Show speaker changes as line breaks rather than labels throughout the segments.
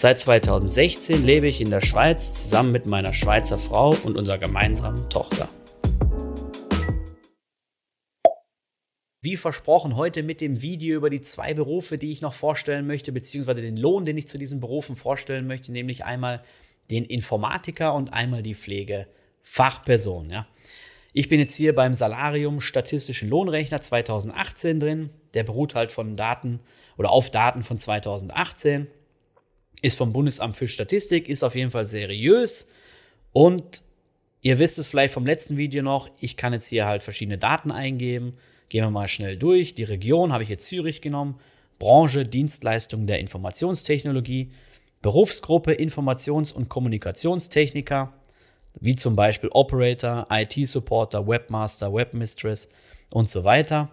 Seit 2016 lebe ich in der Schweiz zusammen mit meiner Schweizer Frau und unserer gemeinsamen Tochter. Wie versprochen, heute mit dem Video über die zwei Berufe, die ich noch vorstellen möchte, beziehungsweise den Lohn, den ich zu diesen Berufen vorstellen möchte, nämlich einmal den Informatiker und einmal die Pflegefachperson. Ja. Ich bin jetzt hier beim Salarium Statistischen Lohnrechner 2018 drin. Der beruht halt von Daten oder auf Daten von 2018. Ist vom Bundesamt für Statistik, ist auf jeden Fall seriös. Und ihr wisst es vielleicht vom letzten Video noch, ich kann jetzt hier halt verschiedene Daten eingeben. Gehen wir mal schnell durch. Die Region habe ich jetzt Zürich genommen. Branche Dienstleistung der Informationstechnologie. Berufsgruppe Informations- und Kommunikationstechniker wie zum Beispiel Operator, IT-Supporter, Webmaster, Webmistress und so weiter.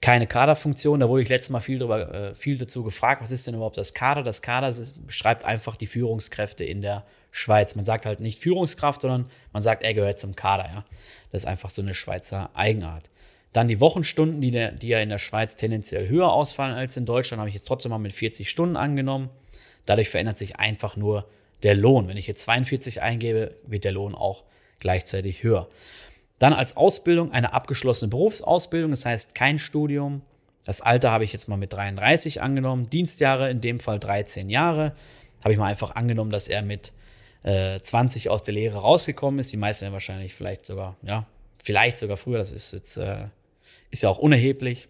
Keine Kaderfunktion, da wurde ich letztes Mal viel, drüber, äh, viel dazu gefragt, was ist denn überhaupt das Kader? Das Kader beschreibt einfach die Führungskräfte in der Schweiz. Man sagt halt nicht Führungskraft, sondern man sagt, er gehört zum Kader. Ja? Das ist einfach so eine Schweizer Eigenart. Dann die Wochenstunden, die, der, die ja in der Schweiz tendenziell höher ausfallen als in Deutschland, habe ich jetzt trotzdem mal mit 40 Stunden angenommen. Dadurch verändert sich einfach nur der Lohn. Wenn ich jetzt 42 eingebe, wird der Lohn auch gleichzeitig höher. Dann als Ausbildung eine abgeschlossene Berufsausbildung, das heißt kein Studium. Das Alter habe ich jetzt mal mit 33 angenommen. Dienstjahre in dem Fall 13 Jahre. Habe ich mal einfach angenommen, dass er mit äh, 20 aus der Lehre rausgekommen ist. Die meisten werden wahrscheinlich vielleicht sogar, ja, vielleicht sogar früher. Das ist jetzt, äh, ist ja auch unerheblich.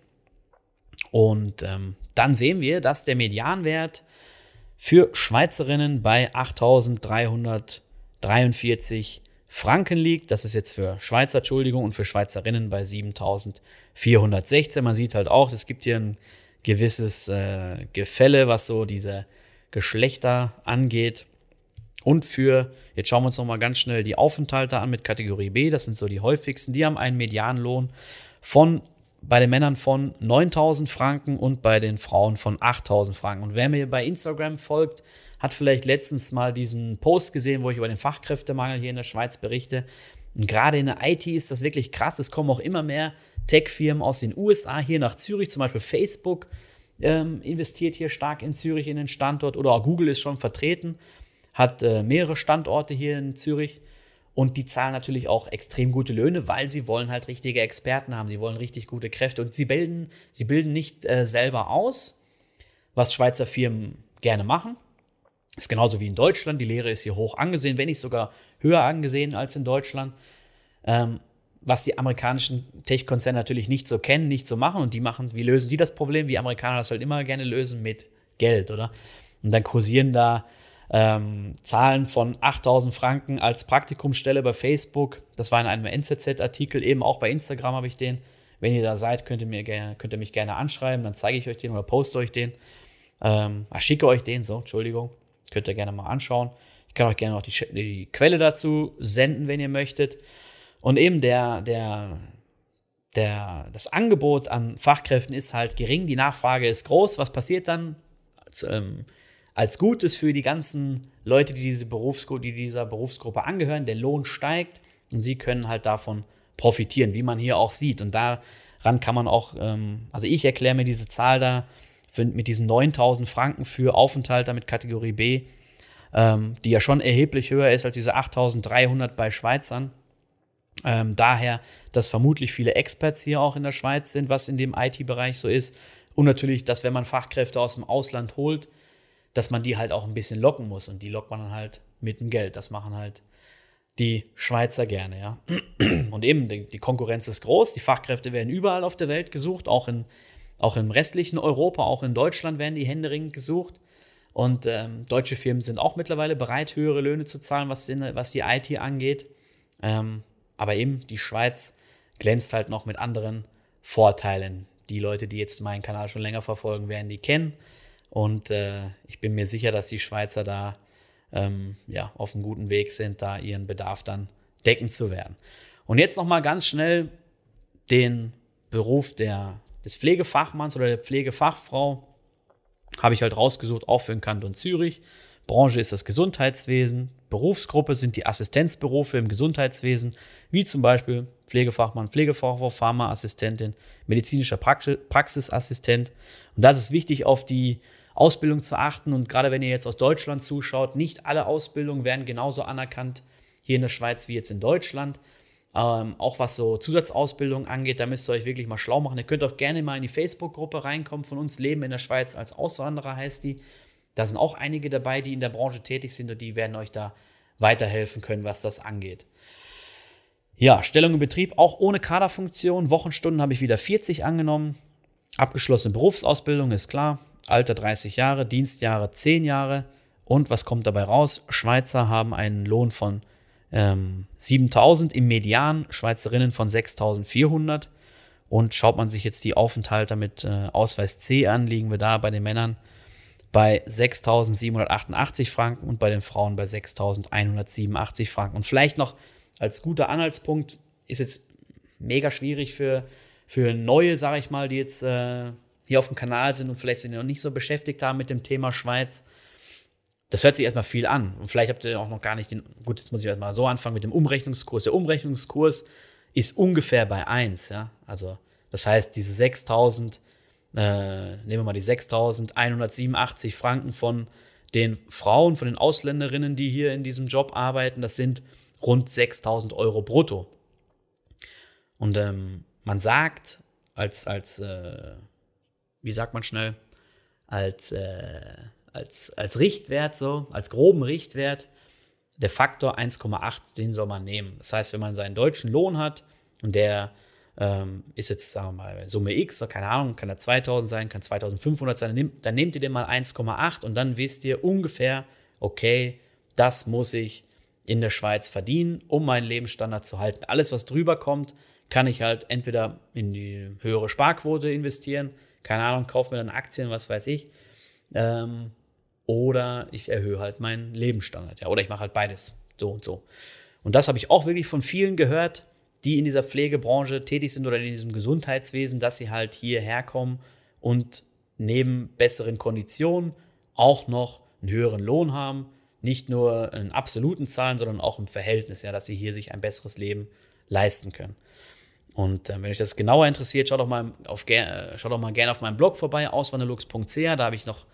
Und ähm, dann sehen wir, dass der Medianwert für Schweizerinnen bei 8.343 Franken liegt. Das ist jetzt für Schweizer, Entschuldigung, und für Schweizerinnen bei 7.416. Man sieht halt auch, es gibt hier ein gewisses äh, Gefälle, was so diese Geschlechter angeht. Und für, jetzt schauen wir uns nochmal ganz schnell die Aufenthalte an mit Kategorie B, das sind so die häufigsten, die haben einen Medianlohn von bei den Männern von 9000 Franken und bei den Frauen von 8000 Franken. Und wer mir bei Instagram folgt, hat vielleicht letztens mal diesen Post gesehen, wo ich über den Fachkräftemangel hier in der Schweiz berichte. Und gerade in der IT ist das wirklich krass. Es kommen auch immer mehr Tech-Firmen aus den USA hier nach Zürich, zum Beispiel Facebook ähm, investiert hier stark in Zürich in den Standort oder auch Google ist schon vertreten, hat äh, mehrere Standorte hier in Zürich. Und die zahlen natürlich auch extrem gute Löhne, weil sie wollen halt richtige Experten haben. Sie wollen richtig gute Kräfte. Und sie bilden, sie bilden nicht äh, selber aus, was Schweizer Firmen gerne machen. Ist genauso wie in Deutschland. Die Lehre ist hier hoch angesehen, wenn nicht sogar höher angesehen als in Deutschland. Ähm, was die amerikanischen Tech-Konzerne natürlich nicht so kennen, nicht so machen. Und die machen, wie lösen die das Problem? Wie Amerikaner das halt immer gerne lösen mit Geld, oder? Und dann kursieren da ähm, Zahlen von 8000 Franken als Praktikumsstelle bei Facebook. Das war in einem NZZ-Artikel, eben auch bei Instagram habe ich den. Wenn ihr da seid, könnt ihr, mir gerne, könnt ihr mich gerne anschreiben, dann zeige ich euch den oder poste euch den. Ähm, ah, schicke euch den, so, Entschuldigung. Könnt ihr gerne mal anschauen. Ich kann euch gerne auch die, die Quelle dazu senden, wenn ihr möchtet. Und eben der, der, der, das Angebot an Fachkräften ist halt gering, die Nachfrage ist groß. Was passiert dann? Ähm, als Gutes für die ganzen Leute, die, diese Berufsgru die dieser Berufsgruppe angehören. Der Lohn steigt und sie können halt davon profitieren, wie man hier auch sieht. Und daran kann man auch, ähm, also ich erkläre mir diese Zahl da für, mit diesen 9000 Franken für Aufenthalte mit Kategorie B, ähm, die ja schon erheblich höher ist als diese 8300 bei Schweizern. Ähm, daher, dass vermutlich viele Experts hier auch in der Schweiz sind, was in dem IT-Bereich so ist. Und natürlich, dass wenn man Fachkräfte aus dem Ausland holt, dass man die halt auch ein bisschen locken muss. Und die lockt man dann halt mit dem Geld. Das machen halt die Schweizer gerne, ja. Und eben, die Konkurrenz ist groß, die Fachkräfte werden überall auf der Welt gesucht, auch, in, auch im restlichen Europa, auch in Deutschland werden die händeringend gesucht. Und ähm, deutsche Firmen sind auch mittlerweile bereit, höhere Löhne zu zahlen, was, den, was die IT angeht. Ähm, aber eben, die Schweiz glänzt halt noch mit anderen Vorteilen. Die Leute, die jetzt meinen Kanal schon länger verfolgen, werden die kennen. Und äh, ich bin mir sicher, dass die Schweizer da ähm, ja, auf einem guten Weg sind, da ihren Bedarf dann decken zu werden. Und jetzt nochmal ganz schnell den Beruf der, des Pflegefachmanns oder der Pflegefachfrau habe ich halt rausgesucht, auch für den Kanton Zürich. Branche ist das Gesundheitswesen, Berufsgruppe sind die Assistenzberufe im Gesundheitswesen, wie zum Beispiel Pflegefachmann, Pflegefachfrau, Pharmaassistentin, medizinischer Praxisassistent. Und das ist wichtig, auf die Ausbildung zu achten. Und gerade wenn ihr jetzt aus Deutschland zuschaut, nicht alle Ausbildungen werden genauso anerkannt hier in der Schweiz wie jetzt in Deutschland. Ähm, auch was so Zusatzausbildung angeht, da müsst ihr euch wirklich mal schlau machen. Ihr könnt auch gerne mal in die Facebook-Gruppe reinkommen von uns, Leben in der Schweiz als Auswanderer heißt die. Da sind auch einige dabei, die in der Branche tätig sind und die werden euch da weiterhelfen können, was das angeht. Ja, Stellung im Betrieb auch ohne Kaderfunktion. Wochenstunden habe ich wieder 40 angenommen. Abgeschlossene Berufsausbildung ist klar. Alter 30 Jahre, Dienstjahre 10 Jahre. Und was kommt dabei raus? Schweizer haben einen Lohn von ähm, 7000 im Median, Schweizerinnen von 6400. Und schaut man sich jetzt die Aufenthalte mit äh, Ausweis C an, liegen wir da bei den Männern bei 6.788 Franken und bei den Frauen bei 6.187 Franken. Und vielleicht noch als guter Anhaltspunkt ist jetzt mega schwierig für, für neue, sage ich mal, die jetzt äh, hier auf dem Kanal sind und vielleicht sind noch nicht so beschäftigt haben mit dem Thema Schweiz das hört sich erstmal viel an. Und vielleicht habt ihr auch noch gar nicht den, gut, jetzt muss ich erstmal so anfangen mit dem Umrechnungskurs. Der Umrechnungskurs ist ungefähr bei 1, ja. Also, das heißt, diese 6000, äh, nehmen wir mal die 6187 Franken von den Frauen, von den Ausländerinnen, die hier in diesem Job arbeiten, das sind rund 6000 Euro brutto. Und ähm, man sagt, als, als, äh, wie sagt man schnell, als, äh, als, als Richtwert, so, als groben Richtwert, der Faktor 1,8, den soll man nehmen. Das heißt, wenn man seinen deutschen Lohn hat und der ähm, ist jetzt, sagen wir mal, Summe X, keine Ahnung, kann er 2000 sein, kann 2500 sein, dann, nehmt, dann nehmt ihr den mal 1,8 und dann wisst ihr ungefähr, okay, das muss ich in der Schweiz verdienen, um meinen Lebensstandard zu halten. Alles, was drüber kommt, kann ich halt entweder in die höhere Sparquote investieren, keine Ahnung, kaufe mir dann Aktien, was weiß ich, ähm, oder ich erhöhe halt meinen Lebensstandard, ja, oder ich mache halt beides, so und so. Und das habe ich auch wirklich von vielen gehört, die in dieser Pflegebranche tätig sind oder in diesem Gesundheitswesen, dass sie halt hierher kommen und neben besseren Konditionen auch noch einen höheren Lohn haben, nicht nur in absoluten Zahlen, sondern auch im Verhältnis, ja, dass sie hier sich ein besseres Leben leisten können. Und äh, wenn euch das genauer interessiert, schaut doch mal, auf, äh, mal gerne auf meinem Blog vorbei, auswanderlux.ch, da habe ich noch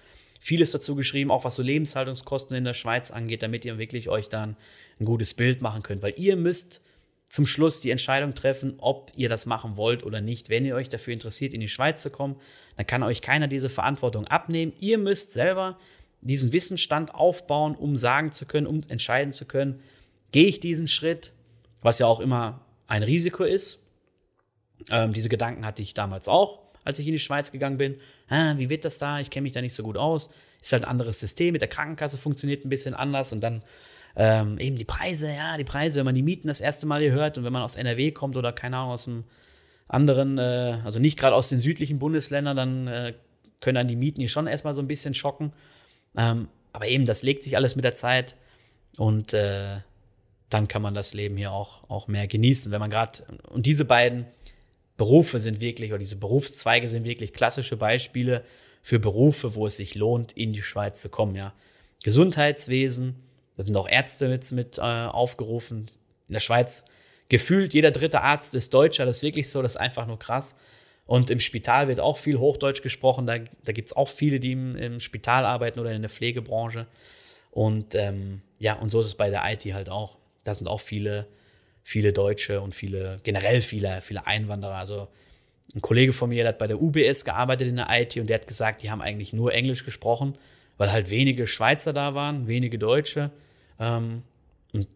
vieles dazu geschrieben, auch was so Lebenshaltungskosten in der Schweiz angeht, damit ihr wirklich euch dann ein gutes Bild machen könnt. Weil ihr müsst zum Schluss die Entscheidung treffen, ob ihr das machen wollt oder nicht. Wenn ihr euch dafür interessiert, in die Schweiz zu kommen, dann kann euch keiner diese Verantwortung abnehmen. Ihr müsst selber diesen Wissensstand aufbauen, um sagen zu können, um entscheiden zu können, gehe ich diesen Schritt, was ja auch immer ein Risiko ist. Ähm, diese Gedanken hatte ich damals auch als ich in die Schweiz gegangen bin. Ah, wie wird das da? Ich kenne mich da nicht so gut aus. Ist halt ein anderes System. Mit der Krankenkasse funktioniert ein bisschen anders und dann ähm, eben die Preise, ja, die Preise, wenn man die Mieten das erste Mal hier hört und wenn man aus NRW kommt oder keine Ahnung aus einem anderen, äh, also nicht gerade aus den südlichen Bundesländern, dann äh, können dann die Mieten hier schon erstmal so ein bisschen schocken. Ähm, aber eben, das legt sich alles mit der Zeit und äh, dann kann man das Leben hier auch, auch mehr genießen. Wenn man gerade, und diese beiden Berufe sind wirklich, oder diese Berufszweige sind wirklich klassische Beispiele für Berufe, wo es sich lohnt, in die Schweiz zu kommen. Ja. Gesundheitswesen, da sind auch Ärzte mit, mit äh, aufgerufen. In der Schweiz gefühlt jeder dritte Arzt ist Deutscher, das ist wirklich so, das ist einfach nur krass. Und im Spital wird auch viel Hochdeutsch gesprochen, da, da gibt es auch viele, die im, im, Spital arbeiten oder in der Pflegebranche. Und ähm, ja, und so ist es bei der IT halt auch. Da sind auch viele viele Deutsche und viele, generell viele, viele Einwanderer. Also ein Kollege von mir, der hat bei der UBS gearbeitet in der IT und der hat gesagt, die haben eigentlich nur Englisch gesprochen, weil halt wenige Schweizer da waren, wenige Deutsche. Ähm, und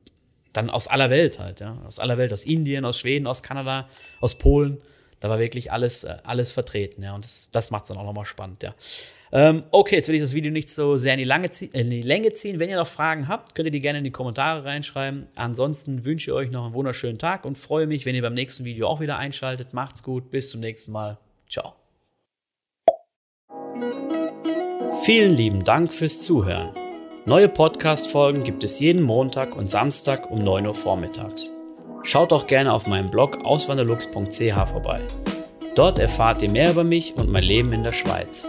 dann aus aller Welt halt, ja. Aus aller Welt, aus Indien, aus Schweden, aus Kanada, aus Polen. Da war wirklich alles, äh, alles vertreten, ja. Und das, das macht es dann auch nochmal spannend, ja. Ähm, okay, jetzt will ich das Video nicht so sehr in die, Lange äh, in die Länge ziehen. Wenn ihr noch Fragen habt, könnt ihr die gerne in die Kommentare reinschreiben. Ansonsten wünsche ich euch noch einen wunderschönen Tag und freue mich, wenn ihr beim nächsten Video auch wieder einschaltet. Macht's gut, bis zum nächsten Mal. Ciao. Vielen lieben Dank fürs Zuhören. Neue Podcast-Folgen gibt es jeden Montag und Samstag um 9 Uhr vormittags. Schaut auch gerne auf meinem Blog auswanderlux.ch vorbei. Dort erfahrt ihr mehr über mich und mein Leben in der Schweiz.